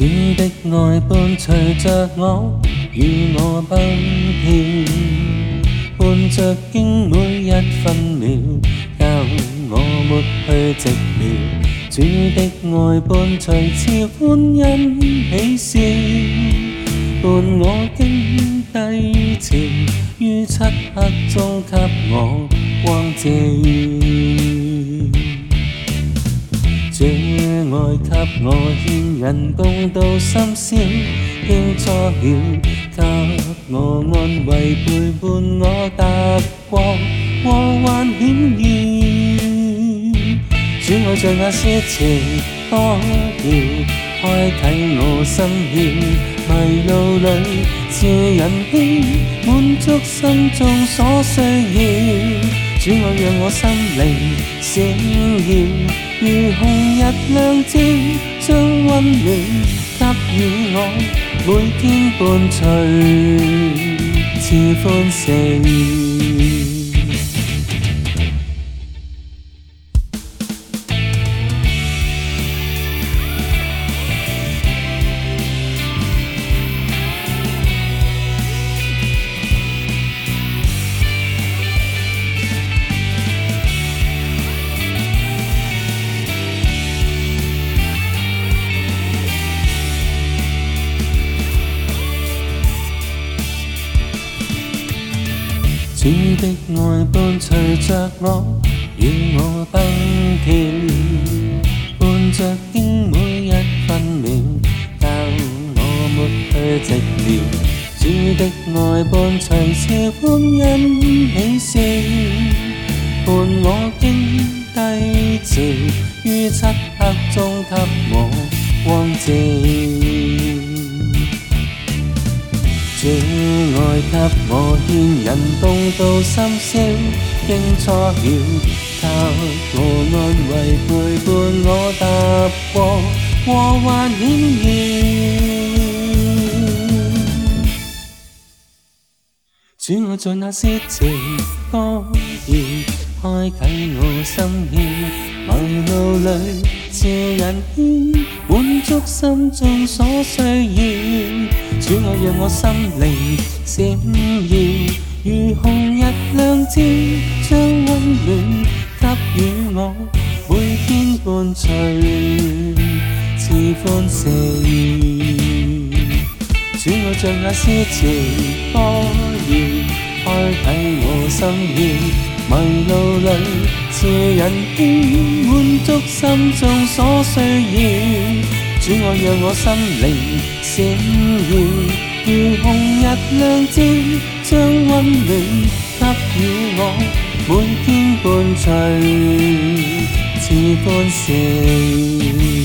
主的爱伴随着我与我奔跑，伴着经每一分秒，教我抹去寂寥。主的爱伴随赐欢欣喜笑，伴我经低潮于漆黑中给我光照。爱给我献人，共度心酸。主初了给我安慰，陪伴我踏过波幻险险。主爱像那些情多要，开启我心念迷路里招人牵，满足心中所需要。主爱让我心灵闪耀。如紅日亮照，將溫暖給予我，每天伴隨似歡笑。主的爱伴随着我，与我登天，伴着经每一分秒，教我抹去寂寥。主的爱伴随笑欢欣喜笑，伴我经低潮，于漆黑中给我光照。我勸人凍到心燒，經初曉靠我安慰陪伴我踏過禍患險要。主我在那些情歌謠，開啟我心竅，迷路裏照人牽，滿足心中所需要。主爱让我心灵闪耀，如红日亮照，将温暖给予我，每天伴随似欢笑。主爱像那诗词歌谣，开启我心意迷路里，是人天满足心中所需要。主我让我心灵闪耀，如红日亮晶，将温暖给予我，每天伴随似欢笑。